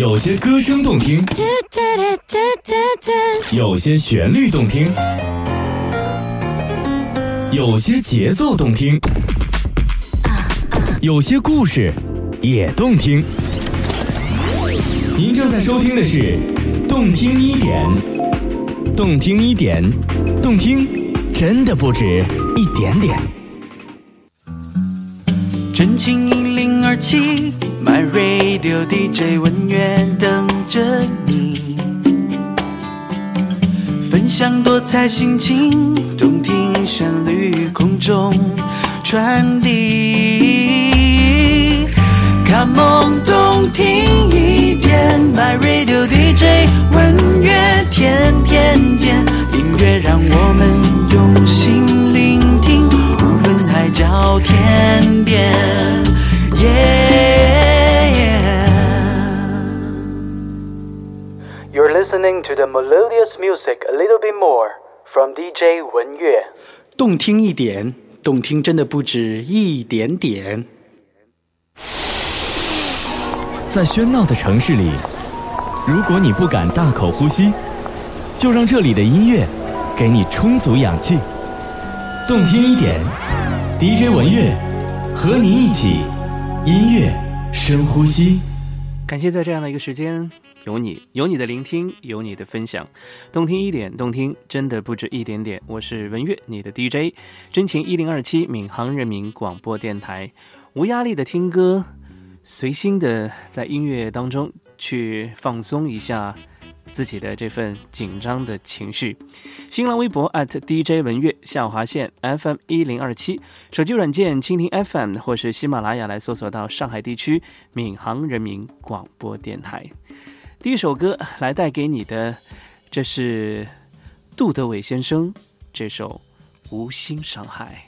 有些歌声动听，有些旋律动听，有些节奏动听，有些故事也动听。您正在收听的是《动听一点》，动听一点，动听真的不止一点点。真情一零二七，My Radio DJ 文乐等着你，分享多彩心情，动听旋律空中传递。Come on，动听一点，My Radio DJ 文乐天天见，音乐让我们用心聆，海角天边。Yeah. You're listening to the melodious music a little bit more from DJ 文乐。动听一点，动听真的不止一点点。在喧闹的城市里，如果你不敢大口呼吸，就让这里的音乐给你充足氧气。动听一点，DJ 文乐和你一起音乐深呼吸。感谢在这样的一个时间，有你，有你的聆听，有你的分享，动听一点，动听真的不止一点点。我是文乐，你的 DJ，真情一零二七闵行人民广播电台，无压力的听歌，随心的在音乐当中去放松一下自己的这份紧张的情绪。新浪微博 at DJ 文乐下划线 FM 一零二七，手机软件蜻蜓 FM 或是喜马拉雅来搜索到上海地区闵行人民广播电台。第一首歌来带给你的，这是杜德伟先生这首《无心伤害》。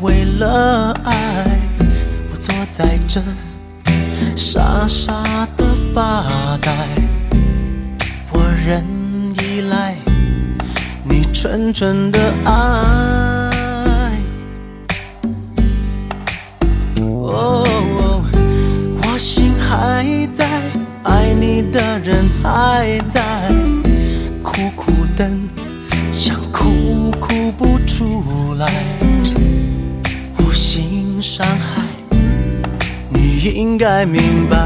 为了爱。我坐在这，傻傻的发呆。我仍依赖你纯纯的爱。哦，我心还在，爱你的人还在，苦苦等。想哭哭不出来，伤害，你应该明白。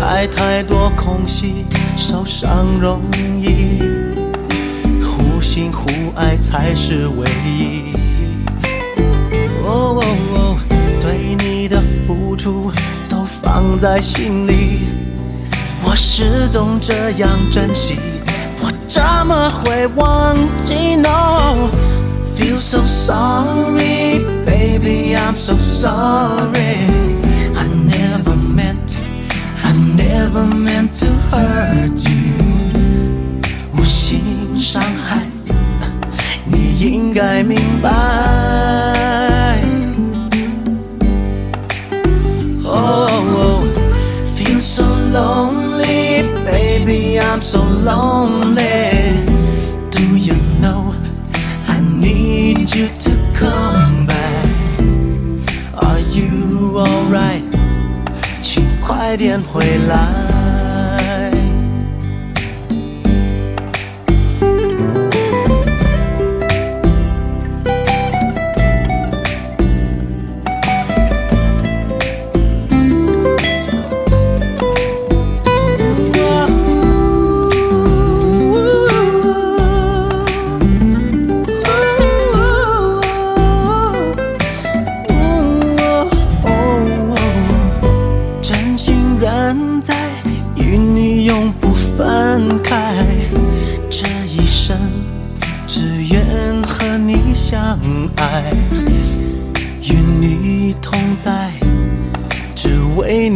爱太多空隙，受伤容易，互信互爱才是唯一。哦，对你的付出都放在心里。我始终这样珍惜，怎么会忘记？No, feel so sorry, baby, I'm so sorry. I never meant, I never meant to hurt you. 无心伤害，你应该明白。I'm so lonely. Do you know I need you to come back? Are you alright? 请快点回来。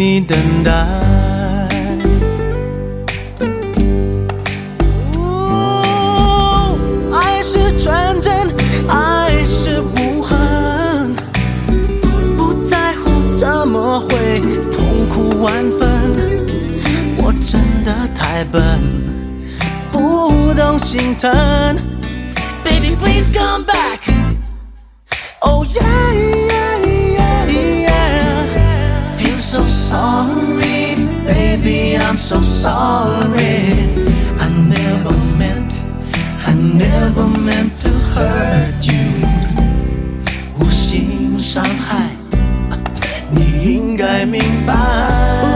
你，等待。爱是纯真，爱是无痕，不在乎怎么会痛苦万分。我真的太笨，不懂心疼。Baby please come back. Oh yeah so sorry. I never meant, I never meant to hurt you. 无心伤害，你应该明白。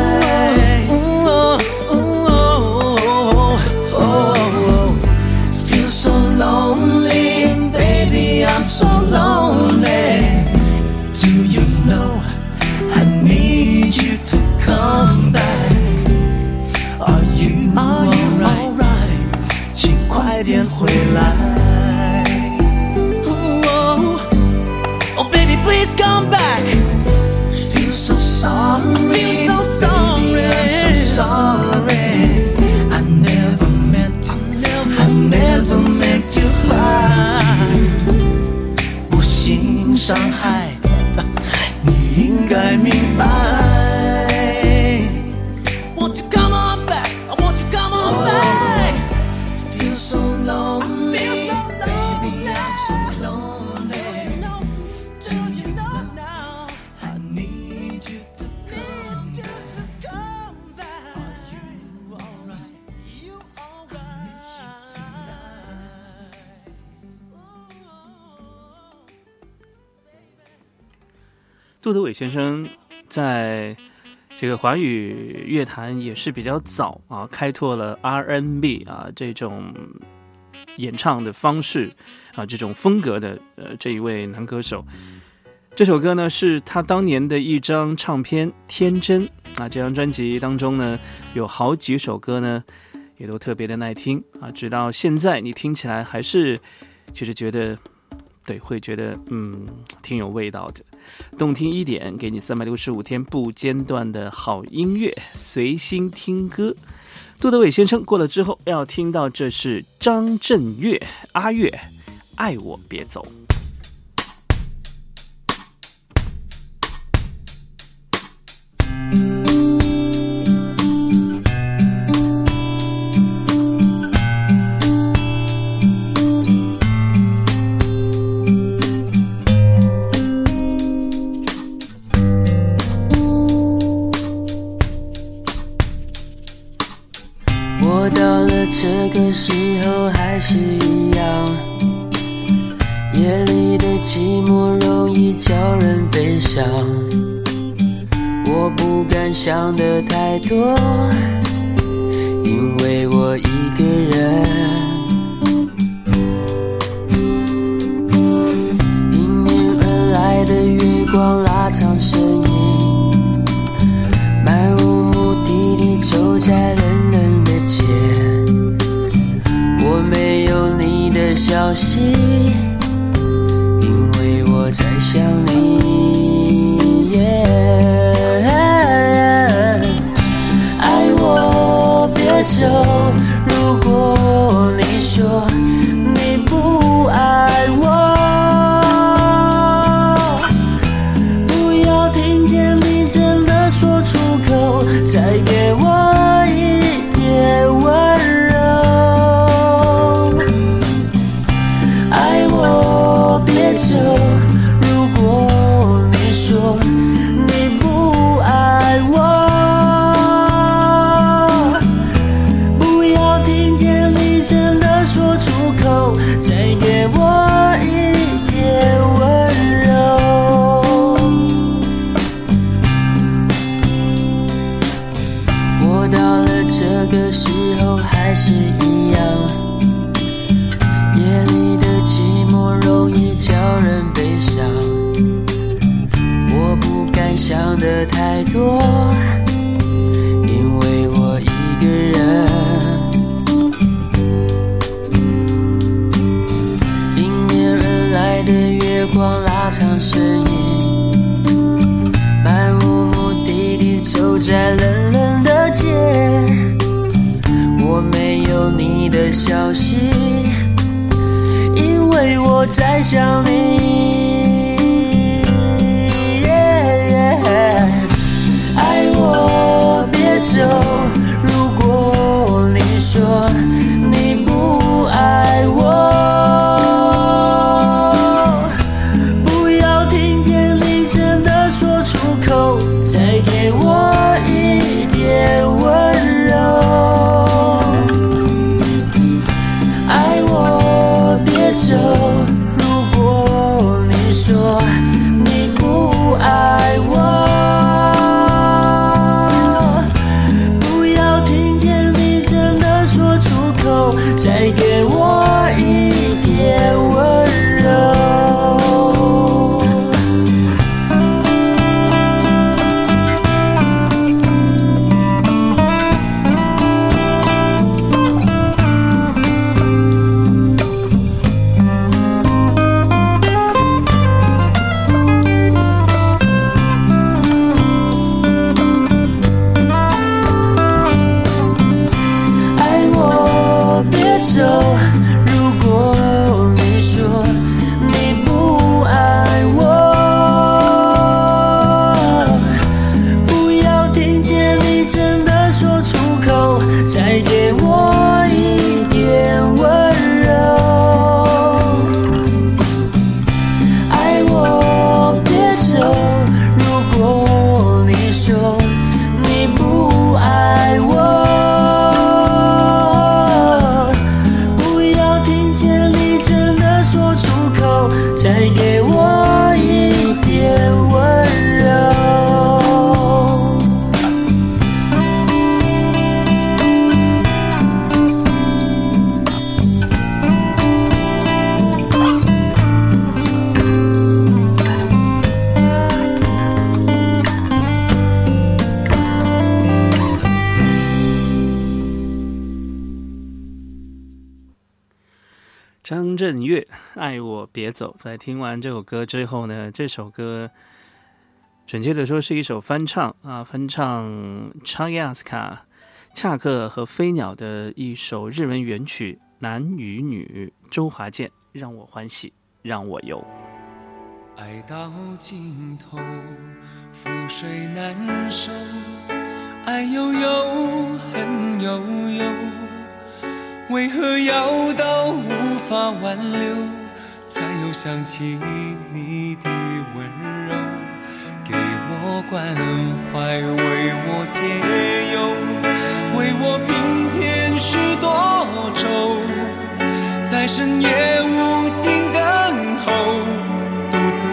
回来。杜德伟先生在这个华语乐坛也是比较早啊，开拓了 R N B 啊这种演唱的方式啊，这种风格的呃这一位男歌手。这首歌呢是他当年的一张唱片《天真》啊，这张专辑当中呢有好几首歌呢也都特别的耐听啊，直到现在你听起来还是其实觉得对，会觉得嗯挺有味道的。动听一点，给你三百六十五天不间断的好音乐，随心听歌。杜德伟先生过了之后，要听到这是张震岳阿岳，爱我别走。地真别走》。在听完这首歌之后呢，这首歌准确的说是一首翻唱啊，翻唱查亚斯卡、恰克和飞鸟的一首日文原曲《男与女》，周华健，让我欢喜，让我忧。爱到尽头，覆水难收，爱悠悠，恨悠悠，为何要到无法挽留，才又想起你的温柔，给我关怀，为我解忧，为我平添许多愁，在深夜无尽等候。独自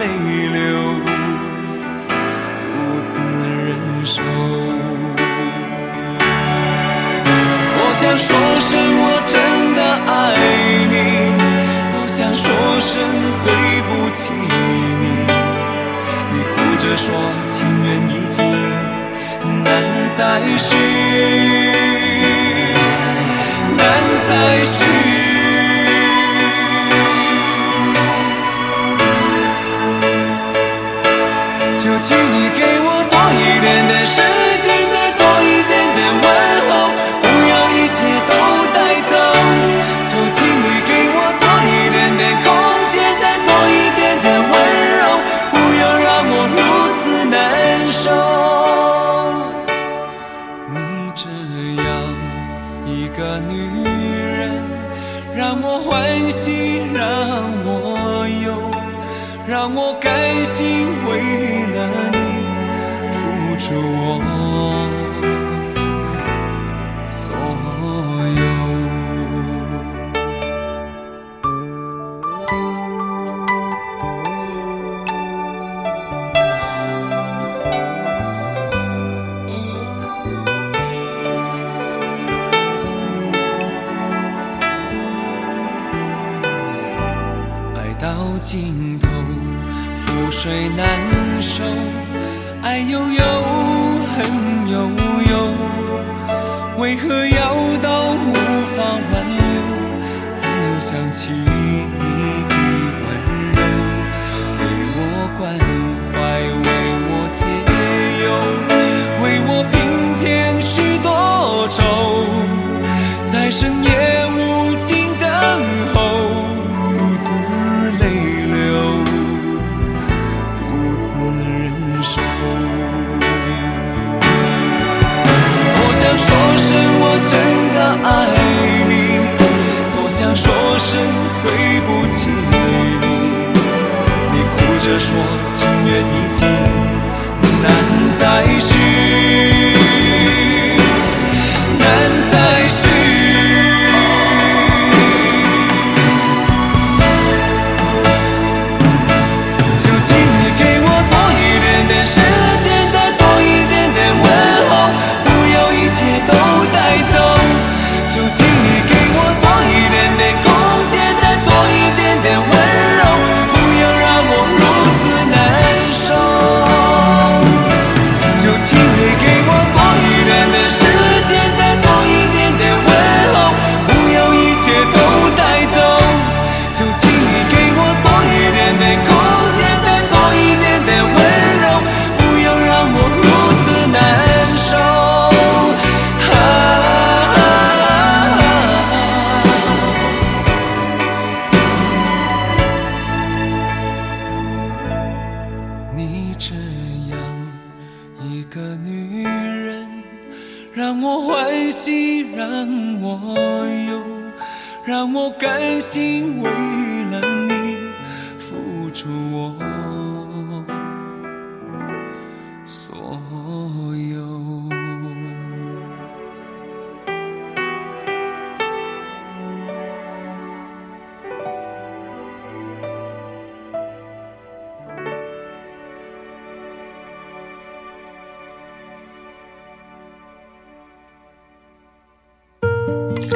泪流，独自忍受。多想说声我真的爱，声对不起你。你哭着说情缘已尽，难再续，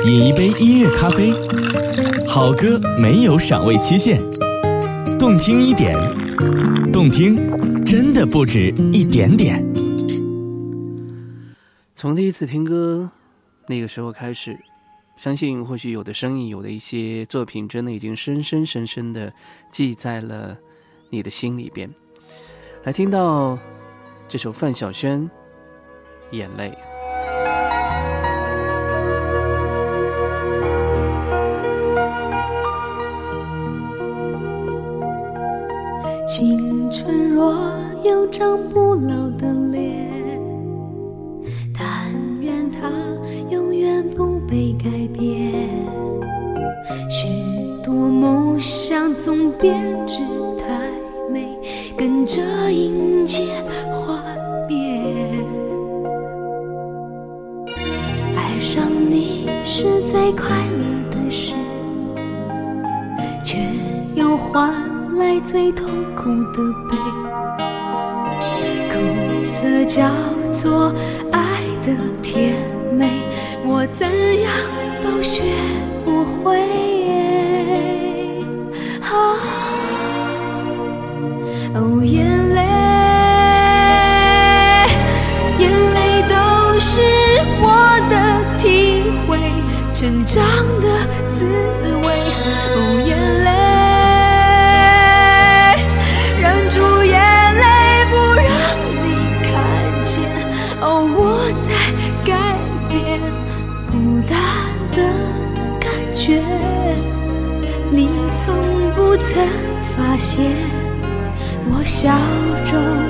饮一杯音乐咖啡，好歌没有赏味期限。动听一点，动听真的不止一点点。从第一次听歌那个时候开始，相信或许有的声音、有的一些作品，真的已经深深深深的记在了你的心里边。来，听到这首范晓萱《眼泪》。那些我笑中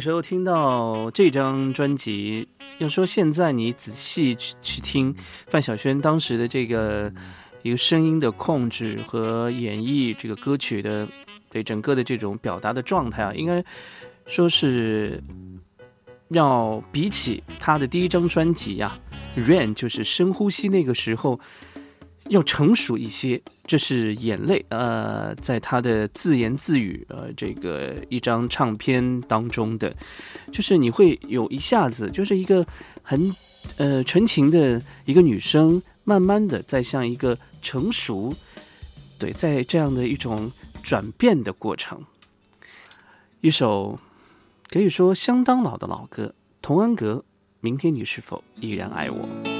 时候听到这张专辑，要说现在你仔细去去听范晓萱当时的这个一个声音的控制和演绎这个歌曲的对整个的这种表达的状态啊，应该说是要比起他的第一张专辑呀、Rain》就是深呼吸那个时候要成熟一些。这是眼泪，呃，在他的自言自语，呃，这个一张唱片当中的，就是你会有一下子，就是一个很呃纯情的一个女生，慢慢的在向一个成熟，对，在这样的一种转变的过程。一首可以说相当老的老歌，《童安格》，明天你是否依然爱我？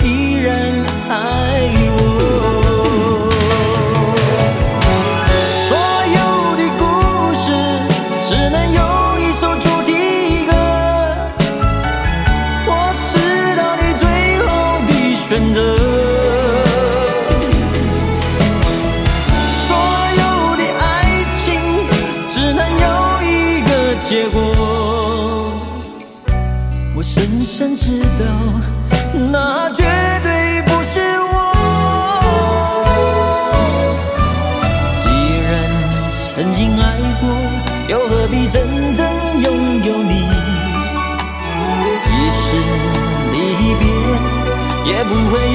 别，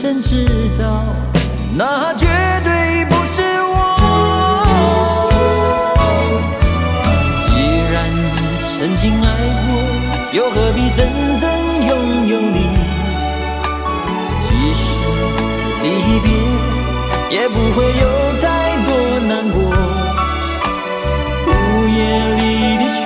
深知道，那绝对不是我。既然曾经爱过，又何必真正拥有你？即使离别，也不会有太多难过。午夜里的旋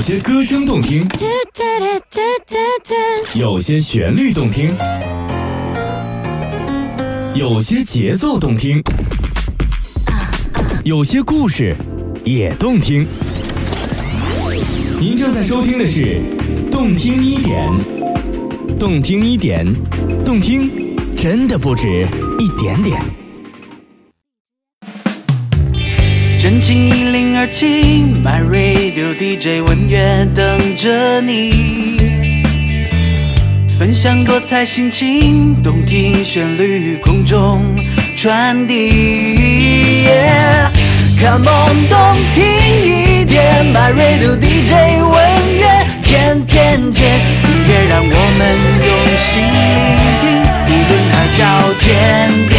有些歌声动听，有些旋律动听，有些节奏动听，有些故事也动听。您正在收听的是《动听一点》，动听一点，动听真的不止一点点。情一零二七，My Radio DJ 文乐等着你，分享多彩心情，动听旋律空中传递。Yeah Come on，动听一点，My Radio DJ 文乐天天见，音乐让我们用心聆听，无论海角天边。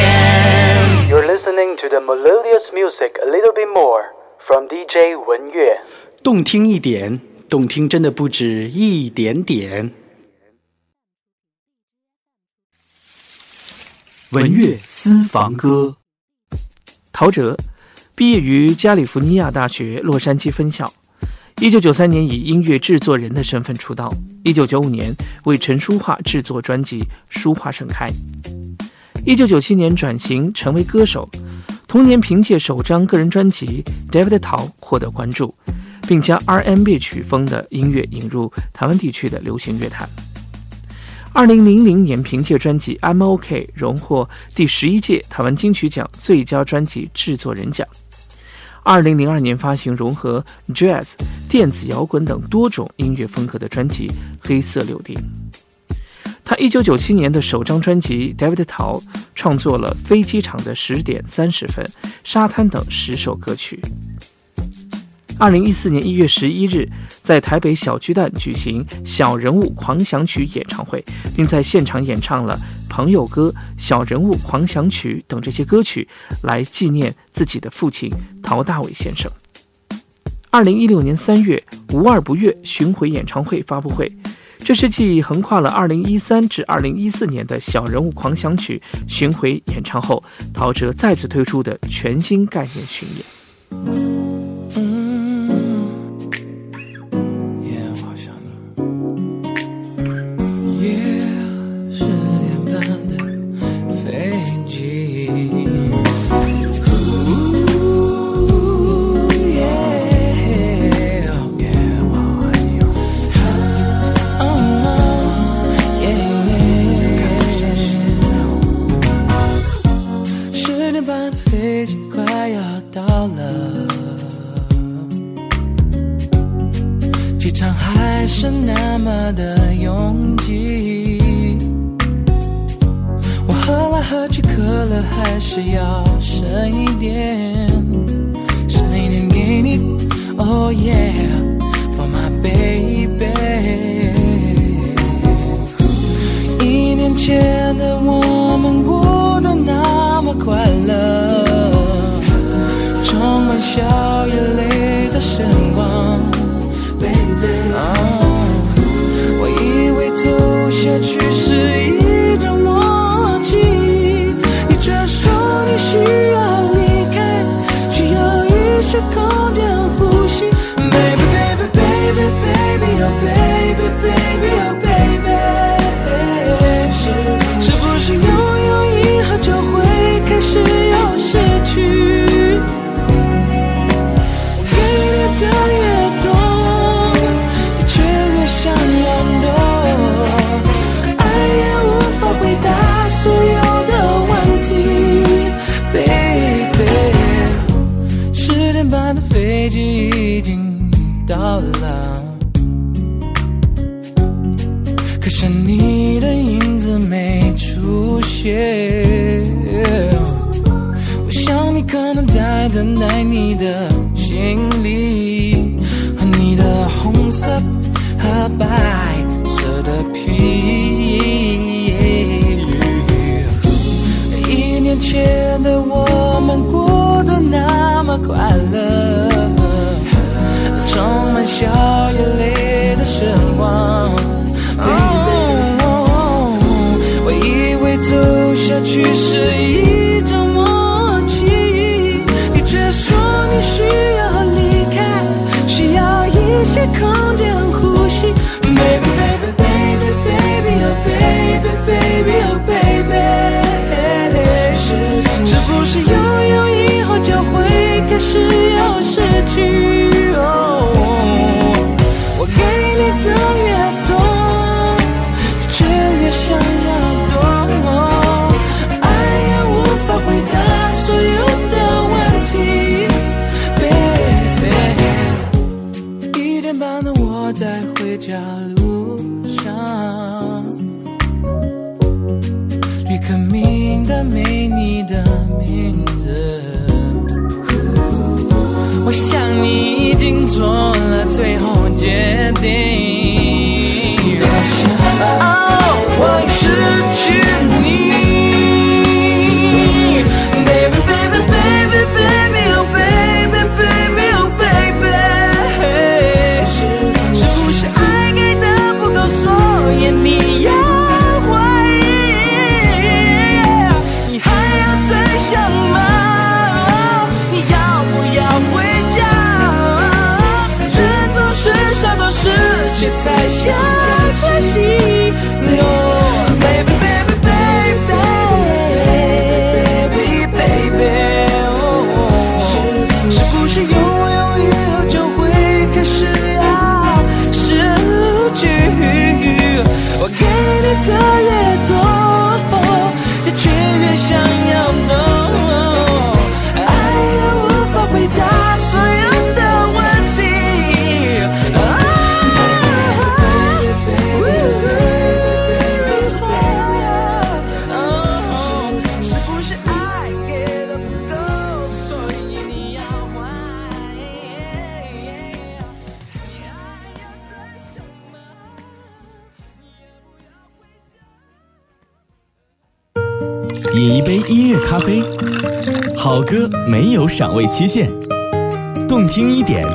You're listening to the melodious music a little bit more from DJ 文乐。动听一点，动听真的不止一点点。文乐私房歌，陶喆毕业于加利福尼亚大学洛杉矶分校，一九九三年以音乐制作人的身份出道，一九九五年为陈淑桦制作专辑《书画盛开》，一九九七年转型成为歌手，同年凭借首张个人专辑《David 陶》获得关注，并将 R&B 曲风的音乐引入台湾地区的流行乐坛。二零零零年，凭借专辑《MOK》荣获第十一届台湾金曲奖最佳专辑制作人奖。二零零二年发行融合 Jazz、电子摇滚等多种音乐风格的专辑《黑色柳丁》。他一九九七年的首张专辑《David 陶》创作了《飞机场的十点三十分》《沙滩》等十首歌曲。二零一四年一月十一日，在台北小巨蛋举行《小人物狂想曲》演唱会，并在现场演唱了《朋友歌》《小人物狂想曲》等这些歌曲，来纪念自己的父亲陶大伟先生。二零一六年三月，《无二不乐》巡回演唱会发布会，这是继横跨了二零一三至二零一四年的小人物狂想曲巡回演唱后，陶喆再次推出的全新概念巡演。shall 饮一杯音乐咖啡，好歌没有赏味期限，动听一点，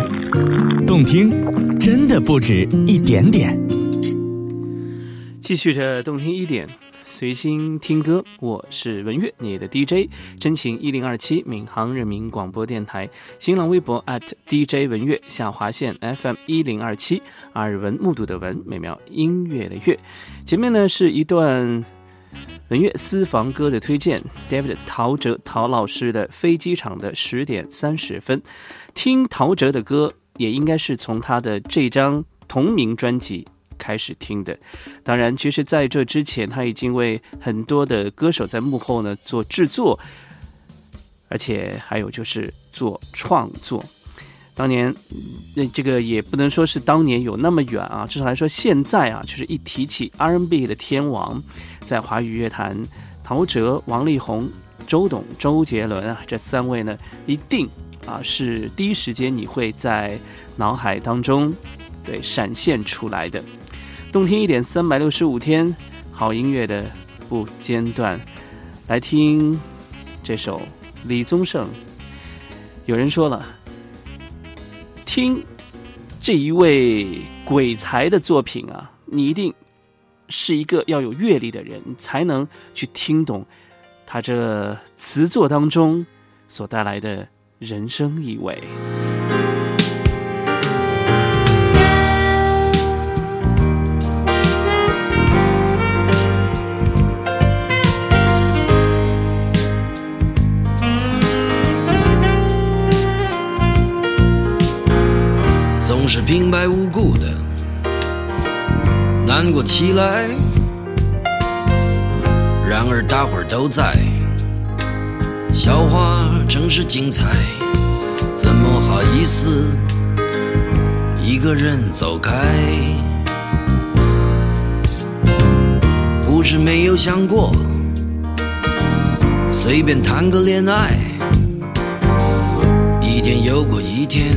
动听真的不止一点点。继续着动听一点，随心听歌，我是文月，你的 DJ，真情一零二七闵行人民广播电台，新浪微博 at DJ 文月下划线 FM 一零二七，耳闻目睹的闻，美妙音乐的乐。前面呢是一段本月私房歌的推荐，David 陶喆陶老师的《飞机场的十点三十分》，听陶喆的歌也应该是从他的这张同名专辑。开始听的，当然，其实在这之前，他已经为很多的歌手在幕后呢做制作，而且还有就是做创作。当年，那这个也不能说是当年有那么远啊，至少来说现在啊，就是一提起 R&B 的天王，在华语乐坛，陶喆、王力宏、周董、周杰伦啊，这三位呢，一定啊是第一时间你会在脑海当中对闪现出来的。动听一点，三百六十五天，好音乐的不间断。来听这首李宗盛。有人说了，听这一位鬼才的作品啊，你一定是一个要有阅历的人，才能去听懂他这词作当中所带来的人生意味。平白无故的难过起来，然而大伙儿都在，笑话真是精彩，怎么好意思一个人走开？不是没有想过随便谈个恋爱，一天又过一天。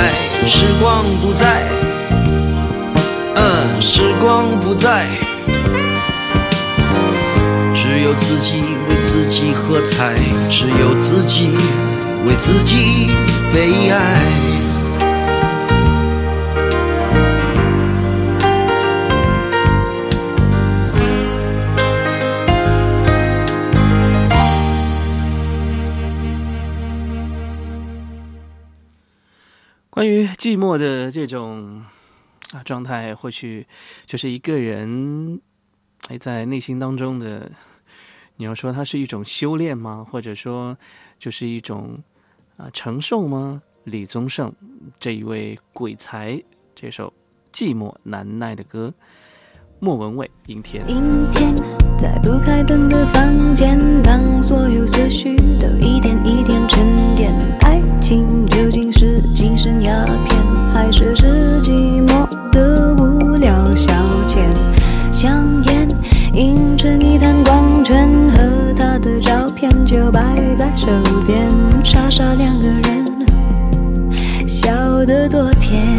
来。时光不再，嗯，时光不再，只有自己为自己喝彩，只有自己为自己悲哀。寂寞的这种啊状态，或许就是一个人还在内心当中的。你要说它是一种修炼吗？或者说就是一种啊承受吗？李宗盛这一位鬼才，这首《寂寞难耐》的歌，莫文蔚、阴天。阴天，在不开灯的房间，当所有思绪都一点一点沉淀，情究竟是精神鸦片，还是是寂寞的无聊消遣？香烟映成一滩光圈，和他的照片就摆在手边，傻傻两个人，笑得多甜。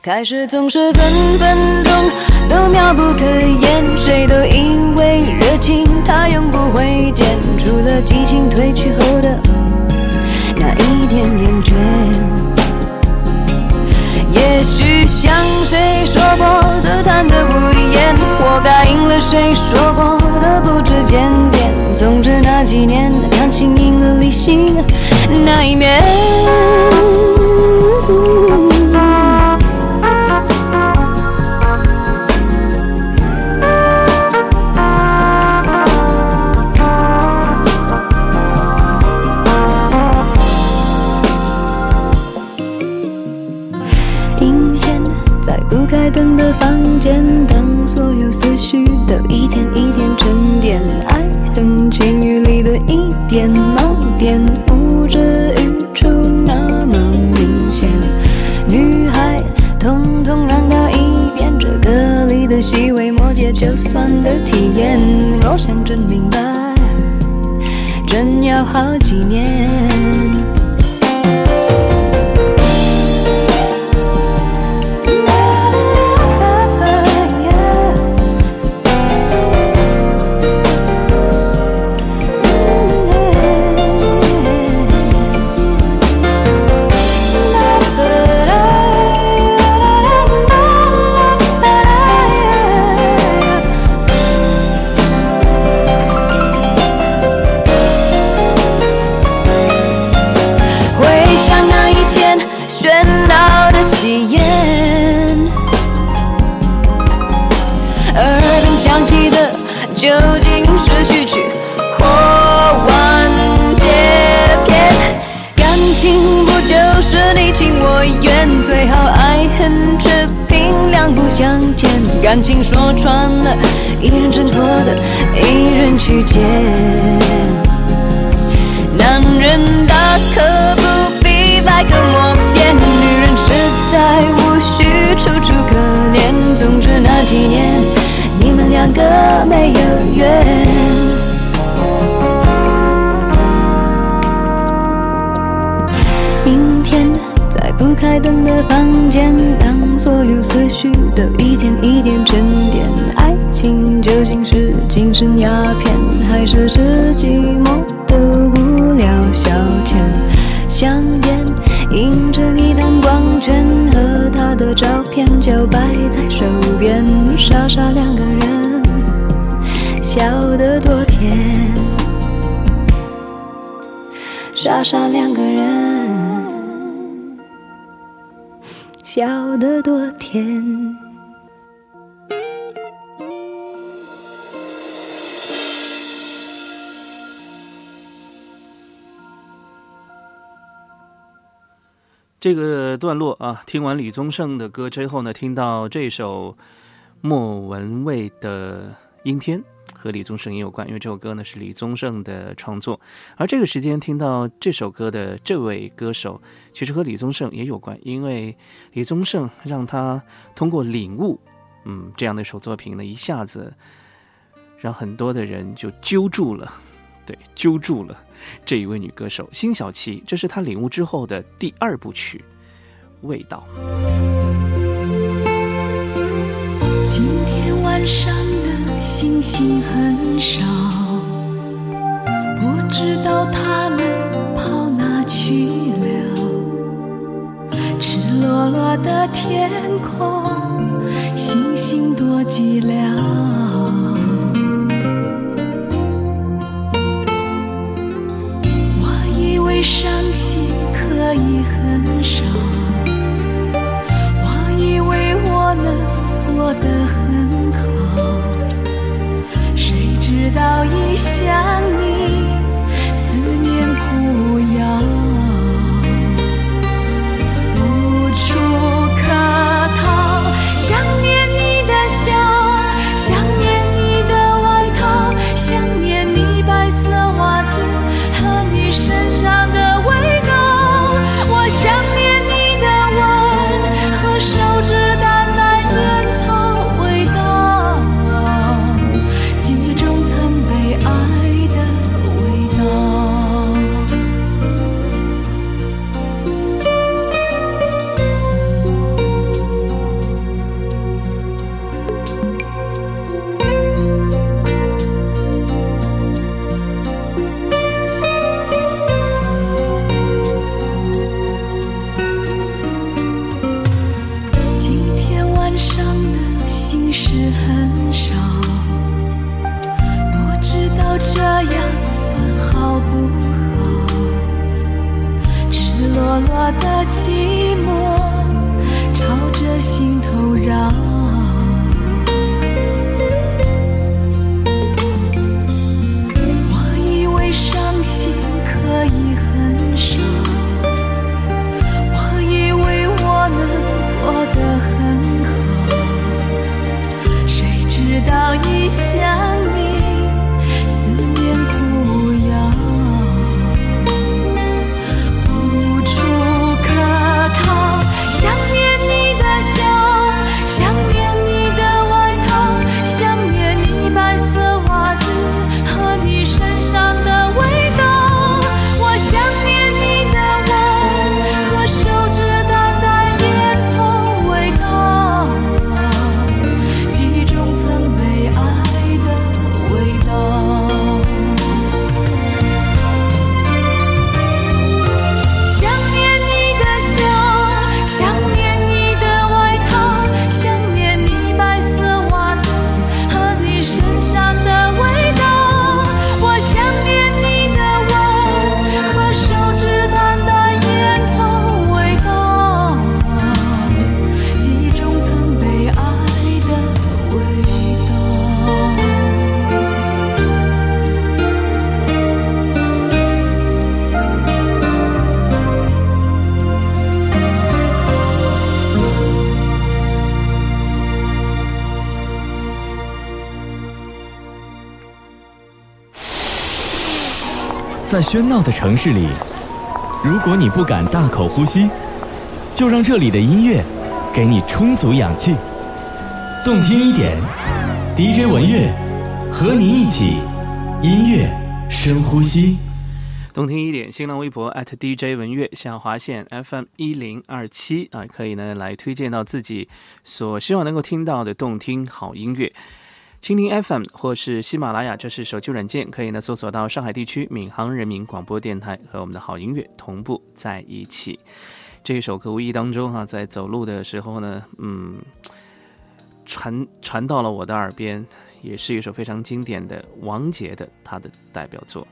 开始总是分分钟都妙不可言，谁都以为热情它永不会减，除了激情褪去后的一点点倦。也许像谁说过的贪得无厌，我答应了谁说过的不知检点。总之那几年感情赢了理性那一面。间，当所有思绪都一点一点沉淀，爱恨情欲里的一点盲点，呼之欲出那么明显。女孩，统统让到一边，这歌里的细微末节，就算的体验。若想真明白，真要好几年。这个段落啊，听完李宗盛的歌之后呢，听到这首莫文蔚的《阴天》，和李宗盛也有关，因为这首歌呢是李宗盛的创作。而这个时间听到这首歌的这位歌手，其实和李宗盛也有关，因为李宗盛让他通过领悟，嗯，这样的一首作品呢，一下子让很多的人就揪住了，对，揪住了。这一位女歌手辛晓琪，这是她领悟之后的第二部曲《味道》。今天晚上的星星很少，不知道他们跑哪去了。赤裸裸的天空，星星多寂寥。伤心可以很少，我以为我能过得很好，谁知道一想你，在喧闹的城市里，如果你不敢大口呼吸，就让这里的音乐给你充足氧气。动听一点，DJ 文乐和你一起音乐深呼吸。动听一点，新浪微博 @DJ 文乐下划线 FM 一零二七啊，可以呢来推荐到自己所希望能够听到的动听好音乐。蜻蜓 FM 或是喜马拉雅，这是手机软件，可以呢搜索到上海地区闵行人民广播电台和我们的好音乐同步在一起。这一首歌无意当中哈、在走路的时候呢，嗯，传传到了我的耳边，也是一首非常经典的王杰的他的代表作《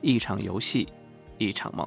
一场游戏一场梦》。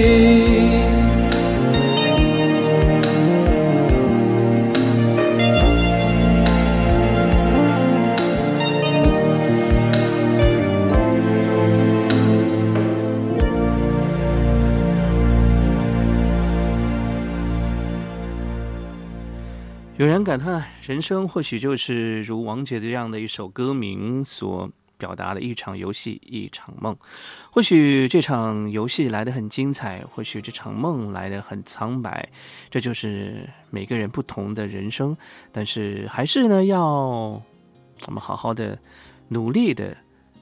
有人感叹，人生或许就是如王杰这样的一首歌名所表达的一场游戏，一场梦。或许这场游戏来得很精彩，或许这场梦来得很苍白，这就是每个人不同的人生。但是还是呢，要我们好好的努力的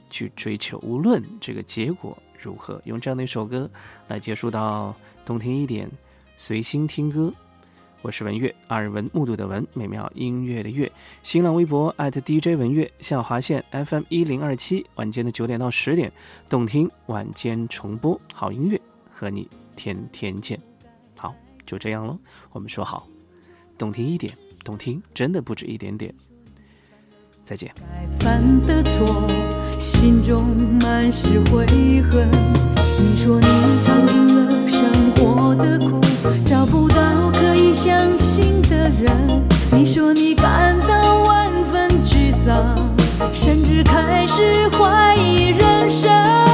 去追求，无论这个结果如何，用这样的一首歌来结束到动听一点，随心听歌。我是文月，耳闻目睹的文，美妙音乐的乐。新浪微博 @DJ 文月，下划线 FM 一零二七，晚间的九点到十点，动听晚间重播，好音乐和你天天见。好，就这样喽，我们说好，动听一点，动听真的不止一点点。再见。犯的错，心中满是悔恨。你说你尝尽了生活的苦，找不你相信的人你说你感到万分沮丧甚至开始怀疑人生。